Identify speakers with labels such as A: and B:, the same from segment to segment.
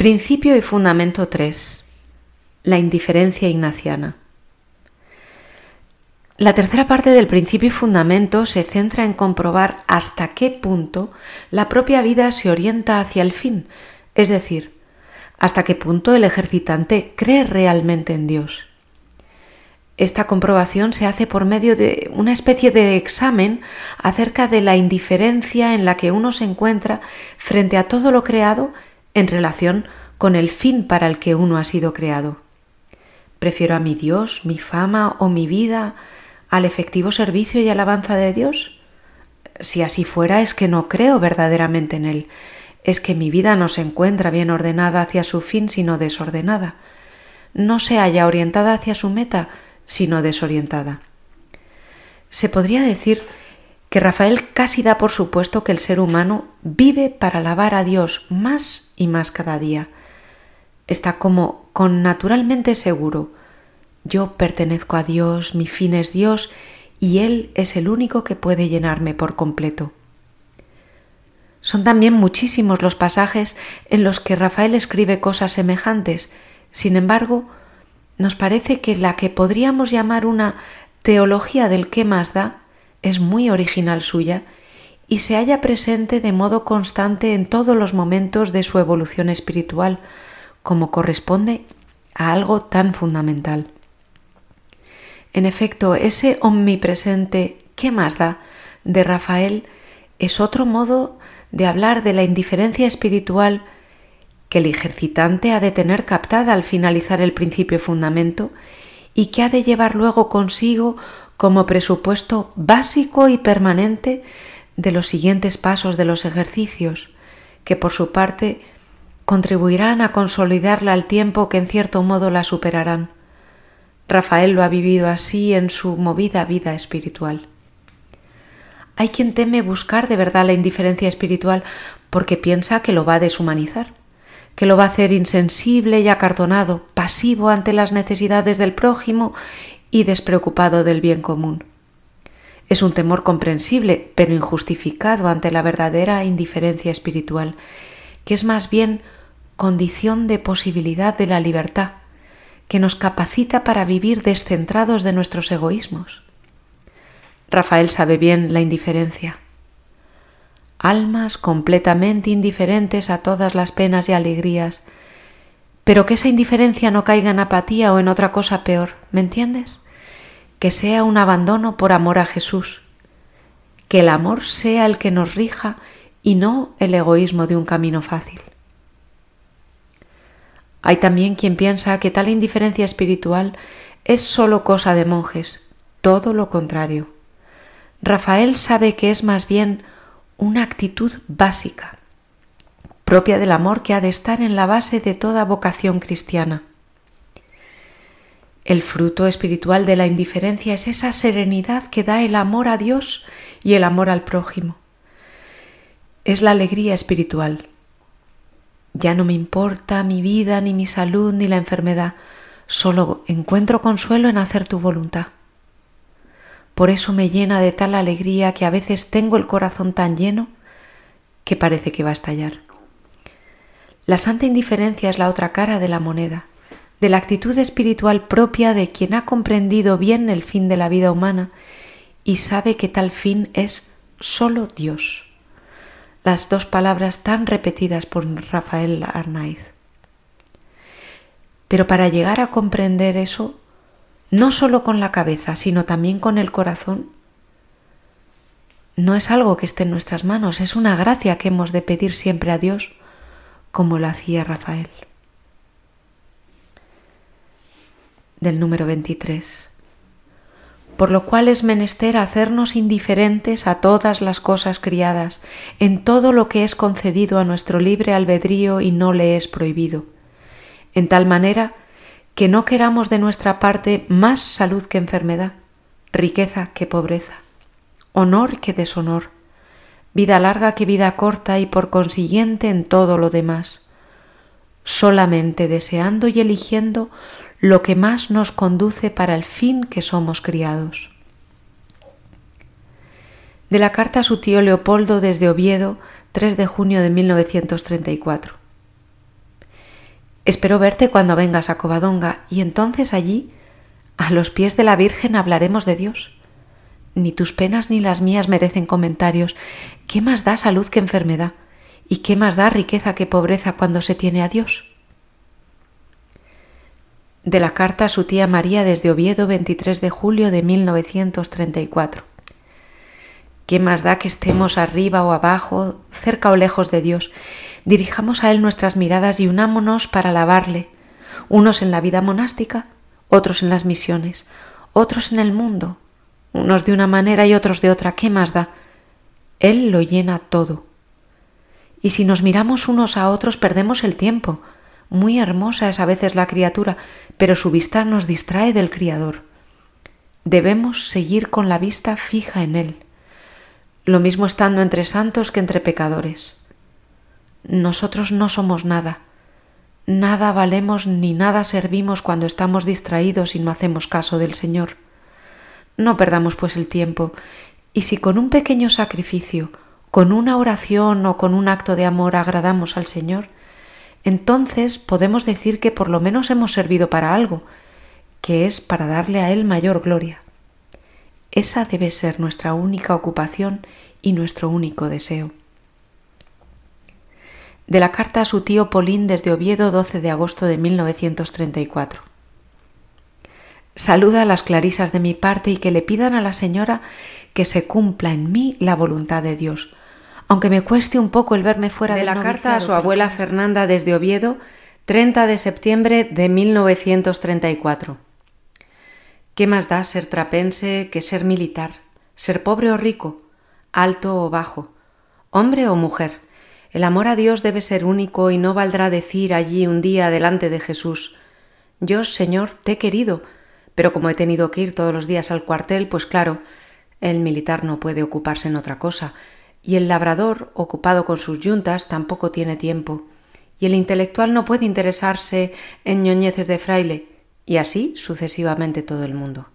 A: Principio y fundamento 3. La indiferencia ignaciana. La tercera parte del principio y fundamento se centra en comprobar hasta qué punto la propia vida se orienta hacia el fin, es decir, hasta qué punto el ejercitante cree realmente en Dios. Esta comprobación se hace por medio de una especie de examen acerca de la indiferencia en la que uno se encuentra frente a todo lo creado en relación con el fin para el que uno ha sido creado. ¿Prefiero a mi Dios, mi fama o mi vida al efectivo servicio y alabanza de Dios? Si así fuera es que no creo verdaderamente en Él, es que mi vida no se encuentra bien ordenada hacia su fin sino desordenada, no se halla orientada hacia su meta sino desorientada. Se podría decir que Rafael casi da por supuesto que el ser humano vive para alabar a Dios más y más cada día. Está como con naturalmente seguro. Yo pertenezco a Dios, mi fin es Dios y Él es el único que puede llenarme por completo. Son también muchísimos los pasajes en los que Rafael escribe cosas semejantes. Sin embargo, nos parece que la que podríamos llamar una teología del qué más da es muy original suya y se halla presente de modo constante en todos los momentos de su evolución espiritual, como corresponde a algo tan fundamental. En efecto, ese omnipresente ¿qué más da? de Rafael es otro modo de hablar de la indiferencia espiritual que el ejercitante ha de tener captada al finalizar el principio fundamento y que ha de llevar luego consigo como presupuesto básico y permanente de los siguientes pasos de los ejercicios, que por su parte contribuirán a consolidarla al tiempo que en cierto modo la superarán. Rafael lo ha vivido así en su movida vida espiritual. Hay quien teme buscar de verdad la indiferencia espiritual porque piensa que lo va a deshumanizar, que lo va a hacer insensible y acartonado, pasivo ante las necesidades del prójimo y despreocupado del bien común. Es un temor comprensible, pero injustificado ante la verdadera indiferencia espiritual, que es más bien condición de posibilidad de la libertad, que nos capacita para vivir descentrados de nuestros egoísmos. Rafael sabe bien la indiferencia. Almas completamente indiferentes a todas las penas y alegrías, pero que esa indiferencia no caiga en apatía o en otra cosa peor, ¿me entiendes? Que sea un abandono por amor a Jesús, que el amor sea el que nos rija y no el egoísmo de un camino fácil. Hay también quien piensa que tal indiferencia espiritual es solo cosa de monjes, todo lo contrario. Rafael sabe que es más bien una actitud básica, propia del amor que ha de estar en la base de toda vocación cristiana. El fruto espiritual de la indiferencia es esa serenidad que da el amor a Dios y el amor al prójimo. Es la alegría espiritual. Ya no me importa mi vida, ni mi salud, ni la enfermedad, solo encuentro consuelo en hacer tu voluntad. Por eso me llena de tal alegría que a veces tengo el corazón tan lleno que parece que va a estallar. La santa indiferencia es la otra cara de la moneda, de la actitud espiritual propia de quien ha comprendido bien el fin de la vida humana y sabe que tal fin es solo Dios. Las dos palabras tan repetidas por Rafael Arnaiz. Pero para llegar a comprender eso, no solo con la cabeza, sino también con el corazón, no es algo que esté en nuestras manos, es una gracia que hemos de pedir siempre a Dios como lo hacía Rafael. Del número 23. Por lo cual es menester hacernos indiferentes a todas las cosas criadas, en todo lo que es concedido a nuestro libre albedrío y no le es prohibido, en tal manera que no queramos de nuestra parte más salud que enfermedad, riqueza que pobreza, honor que deshonor, vida larga que vida corta y por consiguiente en todo lo demás, solamente deseando y eligiendo lo que más nos conduce para el fin que somos criados. De la carta a su tío Leopoldo desde Oviedo, 3 de junio de 1934. Espero verte cuando vengas a Covadonga y entonces allí, a los pies de la Virgen, hablaremos de Dios. Ni tus penas ni las mías merecen comentarios. ¿Qué más da salud que enfermedad? ¿Y qué más da riqueza que pobreza cuando se tiene a Dios? De la carta a su tía María desde Oviedo, 23 de julio de 1934. ¿Qué más da que estemos arriba o abajo, cerca o lejos de Dios? Dirijamos a Él nuestras miradas y unámonos para alabarle, unos en la vida monástica, otros en las misiones, otros en el mundo, unos de una manera y otros de otra. ¿Qué más da? Él lo llena todo. Y si nos miramos unos a otros perdemos el tiempo. Muy hermosa es a veces la criatura, pero su vista nos distrae del Criador. Debemos seguir con la vista fija en Él lo mismo estando entre santos que entre pecadores. Nosotros no somos nada, nada valemos ni nada servimos cuando estamos distraídos y no hacemos caso del Señor. No perdamos pues el tiempo, y si con un pequeño sacrificio, con una oración o con un acto de amor agradamos al Señor, entonces podemos decir que por lo menos hemos servido para algo, que es para darle a Él mayor gloria. Esa debe ser nuestra única ocupación y nuestro único deseo. De la carta a su tío Polín desde Oviedo 12 de agosto de 1934. Saluda a las clarisas de mi parte y que le pidan a la señora que se cumpla en mí la voluntad de Dios, aunque me cueste un poco el verme fuera de la carta a su abuela Fernanda desde Oviedo 30 de septiembre de 1934. ¿Qué más da ser trapense que ser militar, ser pobre o rico, alto o bajo, hombre o mujer? El amor a Dios debe ser único y no valdrá decir allí un día delante de Jesús, yo, Señor, te he querido, pero como he tenido que ir todos los días al cuartel, pues claro, el militar no puede ocuparse en otra cosa, y el labrador, ocupado con sus yuntas, tampoco tiene tiempo, y el intelectual no puede interesarse en ñoñeces de fraile, y así sucesivamente todo el mundo.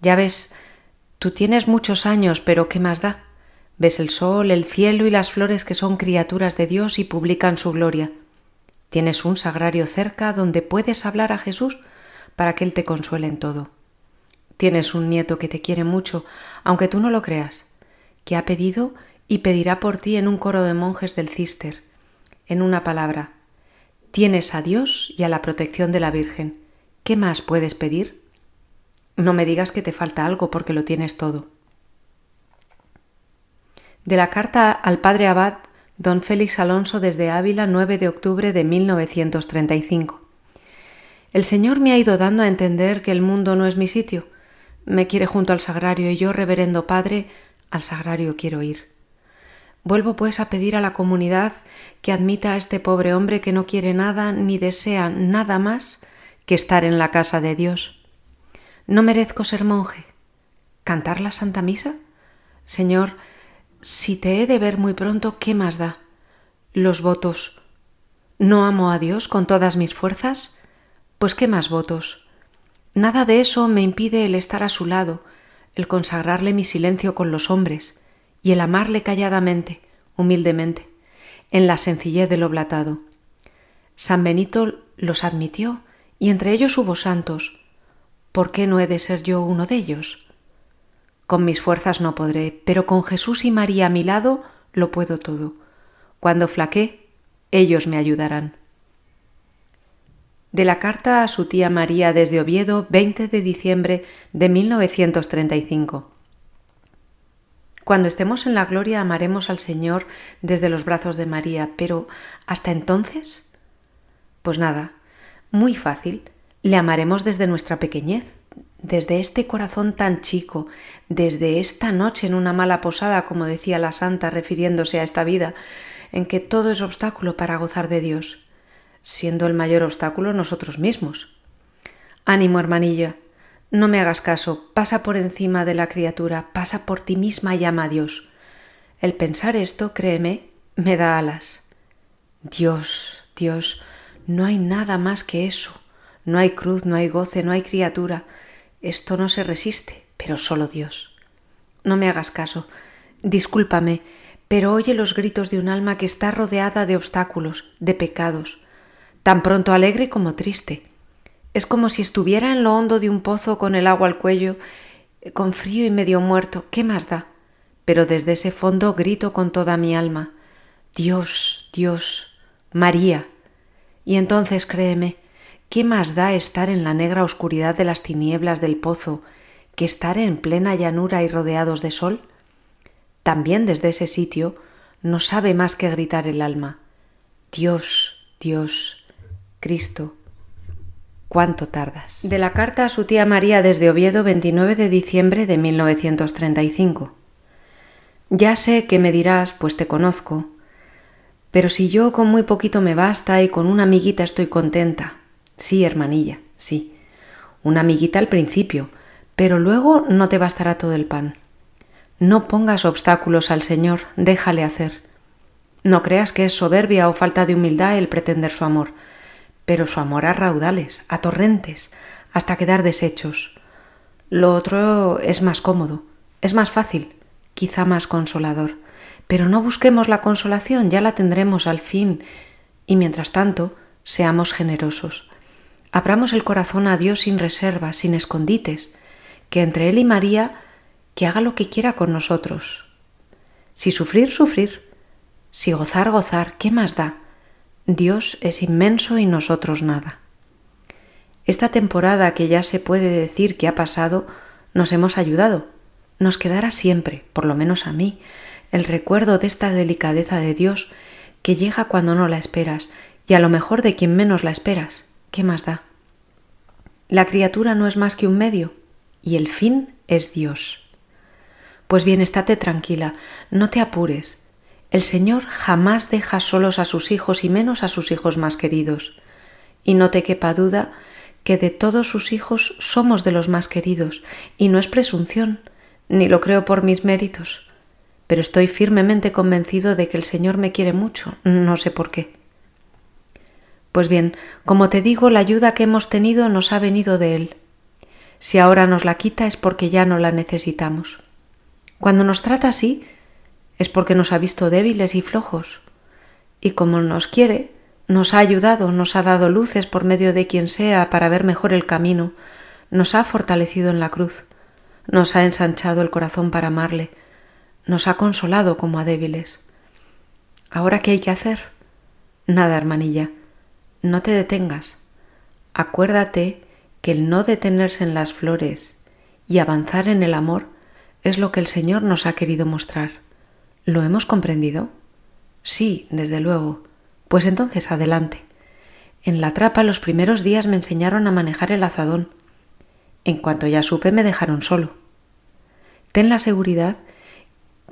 A: Ya ves, tú tienes muchos años, pero ¿qué más da? Ves el sol, el cielo y las flores que son criaturas de Dios y publican su gloria. Tienes un sagrario cerca donde puedes hablar a Jesús para que Él te consuele en todo. Tienes un nieto que te quiere mucho, aunque tú no lo creas, que ha pedido y pedirá por ti en un coro de monjes del Cister. En una palabra, tienes a Dios y a la protección de la Virgen ¿Qué más puedes pedir? No me digas que te falta algo porque lo tienes todo. De la carta al padre Abad, don Félix Alonso desde Ávila, 9 de octubre de 1935. El Señor me ha ido dando a entender que el mundo no es mi sitio. Me quiere junto al sagrario y yo, reverendo Padre, al sagrario quiero ir. Vuelvo pues a pedir a la comunidad que admita a este pobre hombre que no quiere nada ni desea nada más que estar en la casa de Dios. ¿No merezco ser monje? ¿Cantar la Santa Misa? Señor, si te he de ver muy pronto, ¿qué más da? Los votos. ¿No amo a Dios con todas mis fuerzas? Pues ¿qué más votos? Nada de eso me impide el estar a su lado, el consagrarle mi silencio con los hombres y el amarle calladamente, humildemente, en la sencillez del oblatado. San Benito los admitió y entre ellos hubo santos. ¿Por qué no he de ser yo uno de ellos? Con mis fuerzas no podré, pero con Jesús y María a mi lado lo puedo todo. Cuando flaqué, ellos me ayudarán. De la carta a su tía María desde Oviedo, 20 de diciembre de 1935. Cuando estemos en la gloria amaremos al Señor desde los brazos de María, pero ¿hasta entonces? Pues nada, muy fácil. Le amaremos desde nuestra pequeñez, desde este corazón tan chico, desde esta noche en una mala posada, como decía la santa refiriéndose a esta vida, en que todo es obstáculo para gozar de Dios, siendo el mayor obstáculo nosotros mismos. Ánimo, hermanilla, no me hagas caso, pasa por encima de la criatura, pasa por ti misma y llama a Dios. El pensar esto, créeme, me da alas. Dios, Dios, no hay nada más que eso. No hay cruz, no hay goce, no hay criatura. Esto no se resiste, pero solo Dios. No me hagas caso. Discúlpame, pero oye los gritos de un alma que está rodeada de obstáculos, de pecados. Tan pronto alegre como triste. Es como si estuviera en lo hondo de un pozo con el agua al cuello, con frío y medio muerto. ¿Qué más da? Pero desde ese fondo grito con toda mi alma. Dios, Dios, María. Y entonces créeme, ¿qué más da estar en la negra oscuridad de las tinieblas del pozo que estar en plena llanura y rodeados de sol? También desde ese sitio no sabe más que gritar el alma. Dios, Dios, Cristo, ¿cuánto tardas? De la carta a su tía María desde Oviedo 29 de diciembre de 1935. Ya sé que me dirás, pues te conozco, pero si yo con muy poquito me basta y con una amiguita estoy contenta. Sí, hermanilla, sí. Una amiguita al principio, pero luego no te bastará todo el pan. No pongas obstáculos al Señor, déjale hacer. No creas que es soberbia o falta de humildad el pretender su amor, pero su amor a raudales, a torrentes, hasta quedar deshechos. Lo otro es más cómodo, es más fácil, quizá más consolador. Pero no busquemos la consolación, ya la tendremos al fin. Y mientras tanto, seamos generosos. Abramos el corazón a Dios sin reservas, sin escondites, que entre Él y María, que haga lo que quiera con nosotros. Si sufrir, sufrir. Si gozar, gozar. ¿Qué más da? Dios es inmenso y nosotros nada. Esta temporada que ya se puede decir que ha pasado, nos hemos ayudado. Nos quedará siempre, por lo menos a mí, el recuerdo de esta delicadeza de Dios que llega cuando no la esperas y a lo mejor de quien menos la esperas. ¿Qué más da? La criatura no es más que un medio y el fin es Dios. Pues bien, estate tranquila, no te apures. El Señor jamás deja solos a sus hijos y menos a sus hijos más queridos. Y no te quepa duda que de todos sus hijos somos de los más queridos, y no es presunción, ni lo creo por mis méritos pero estoy firmemente convencido de que el Señor me quiere mucho, no sé por qué. Pues bien, como te digo, la ayuda que hemos tenido nos ha venido de Él. Si ahora nos la quita es porque ya no la necesitamos. Cuando nos trata así es porque nos ha visto débiles y flojos. Y como nos quiere, nos ha ayudado, nos ha dado luces por medio de quien sea para ver mejor el camino, nos ha fortalecido en la cruz, nos ha ensanchado el corazón para amarle, nos ha consolado como a débiles. ¿Ahora qué hay que hacer? Nada, hermanilla, no te detengas. Acuérdate que el no detenerse en las flores y avanzar en el amor es lo que el Señor nos ha querido mostrar. ¿Lo hemos comprendido? Sí, desde luego. Pues entonces adelante. En la trapa los primeros días me enseñaron a manejar el azadón. En cuanto ya supe me dejaron solo. Ten la seguridad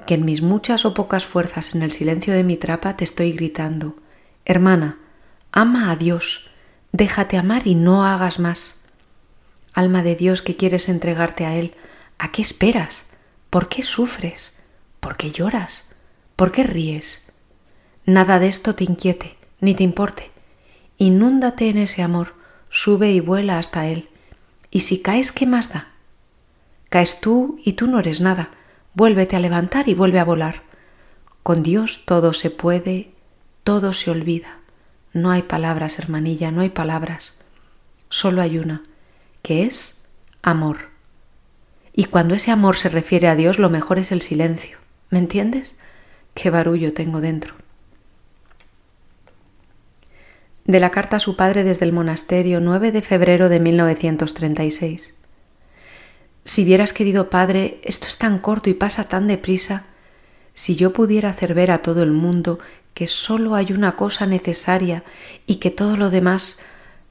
A: que en mis muchas o pocas fuerzas en el silencio de mi trapa te estoy gritando, hermana, ama a Dios, déjate amar y no hagas más. Alma de Dios que quieres entregarte a Él, ¿a qué esperas? ¿Por qué sufres? ¿Por qué lloras? ¿Por qué ríes? Nada de esto te inquiete, ni te importe. Inúndate en ese amor, sube y vuela hasta Él. Y si caes, ¿qué más da? Caes tú y tú no eres nada vuélvete a levantar y vuelve a volar. Con Dios todo se puede, todo se olvida. No hay palabras, hermanilla, no hay palabras. Solo hay una, que es amor. Y cuando ese amor se refiere a Dios, lo mejor es el silencio. ¿Me entiendes? Qué barullo tengo dentro. De la carta a su padre desde el monasterio 9 de febrero de 1936. Si vieras, querido Padre, esto es tan corto y pasa tan deprisa. Si yo pudiera hacer ver a todo el mundo que solo hay una cosa necesaria y que todo lo demás...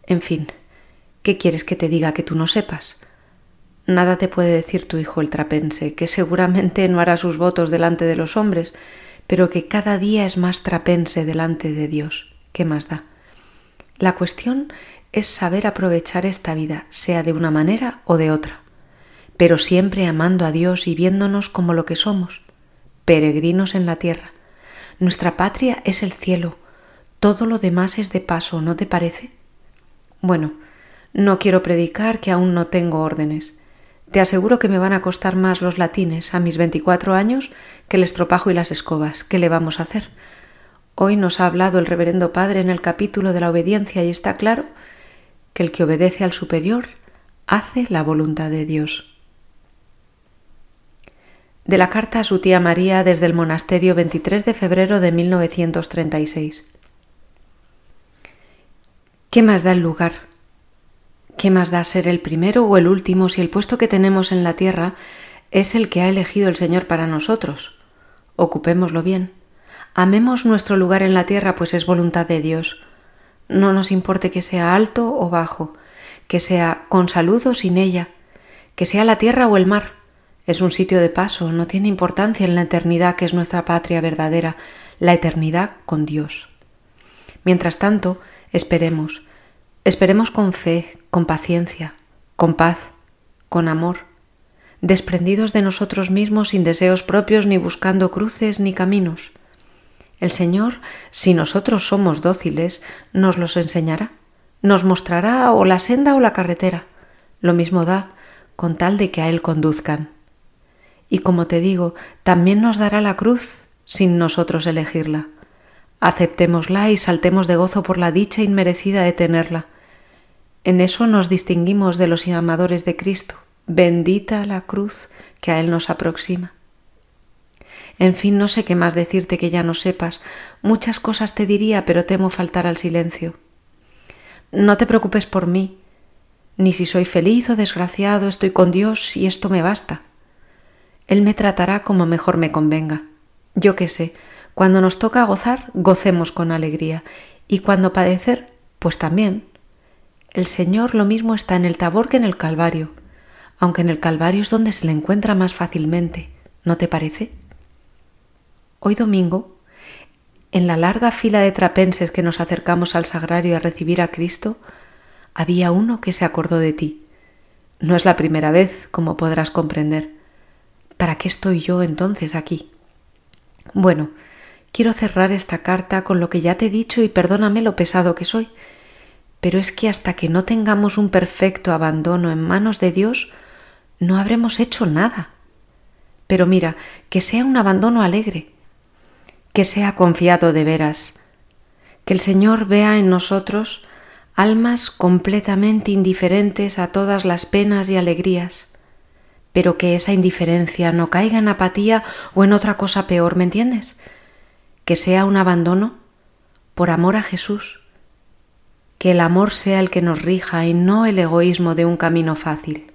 A: En fin, ¿qué quieres que te diga que tú no sepas? Nada te puede decir tu hijo el trapense, que seguramente no hará sus votos delante de los hombres, pero que cada día es más trapense delante de Dios. ¿Qué más da? La cuestión es saber aprovechar esta vida, sea de una manera o de otra pero siempre amando a Dios y viéndonos como lo que somos, peregrinos en la tierra. Nuestra patria es el cielo, todo lo demás es de paso, ¿no te parece? Bueno, no quiero predicar que aún no tengo órdenes. Te aseguro que me van a costar más los latines a mis veinticuatro años que el estropajo y las escobas. ¿Qué le vamos a hacer? Hoy nos ha hablado el reverendo Padre en el capítulo de la obediencia y está claro que el que obedece al superior hace la voluntad de Dios. De la carta a su tía María desde el monasterio 23 de febrero de 1936. ¿Qué más da el lugar? ¿Qué más da ser el primero o el último si el puesto que tenemos en la tierra es el que ha elegido el Señor para nosotros? Ocupémoslo bien. Amemos nuestro lugar en la tierra, pues es voluntad de Dios. No nos importe que sea alto o bajo, que sea con salud o sin ella, que sea la tierra o el mar. Es un sitio de paso, no tiene importancia en la eternidad que es nuestra patria verdadera, la eternidad con Dios. Mientras tanto, esperemos, esperemos con fe, con paciencia, con paz, con amor, desprendidos de nosotros mismos sin deseos propios ni buscando cruces ni caminos. El Señor, si nosotros somos dóciles, nos los enseñará, nos mostrará o la senda o la carretera, lo mismo da, con tal de que a Él conduzcan. Y como te digo, también nos dará la cruz sin nosotros elegirla. Aceptémosla y saltemos de gozo por la dicha inmerecida de tenerla. En eso nos distinguimos de los amadores de Cristo, Bendita la cruz que a Él nos aproxima. En fin, no sé qué más decirte que ya no sepas. Muchas cosas te diría, pero temo faltar al silencio. No te preocupes por mí, ni si soy feliz o desgraciado, estoy con Dios y esto me basta. Él me tratará como mejor me convenga. Yo qué sé, cuando nos toca gozar, gocemos con alegría, y cuando padecer, pues también. El Señor lo mismo está en el tabor que en el Calvario aunque en el Calvario es donde se le encuentra más fácilmente, ¿no te parece? Hoy domingo, en la larga fila de trapenses que nos acercamos al sagrario a recibir a Cristo, había uno que se acordó de ti. No es la primera vez, como podrás comprender. ¿Para qué estoy yo entonces aquí? Bueno, quiero cerrar esta carta con lo que ya te he dicho y perdóname lo pesado que soy, pero es que hasta que no tengamos un perfecto abandono en manos de Dios, no habremos hecho nada. Pero mira, que sea un abandono alegre, que sea confiado de veras, que el Señor vea en nosotros almas completamente indiferentes a todas las penas y alegrías, pero que esa indiferencia no caiga en apatía o en otra cosa peor, ¿me entiendes? Que sea un abandono por amor a Jesús, que el amor sea el que nos rija y no el egoísmo de un camino fácil.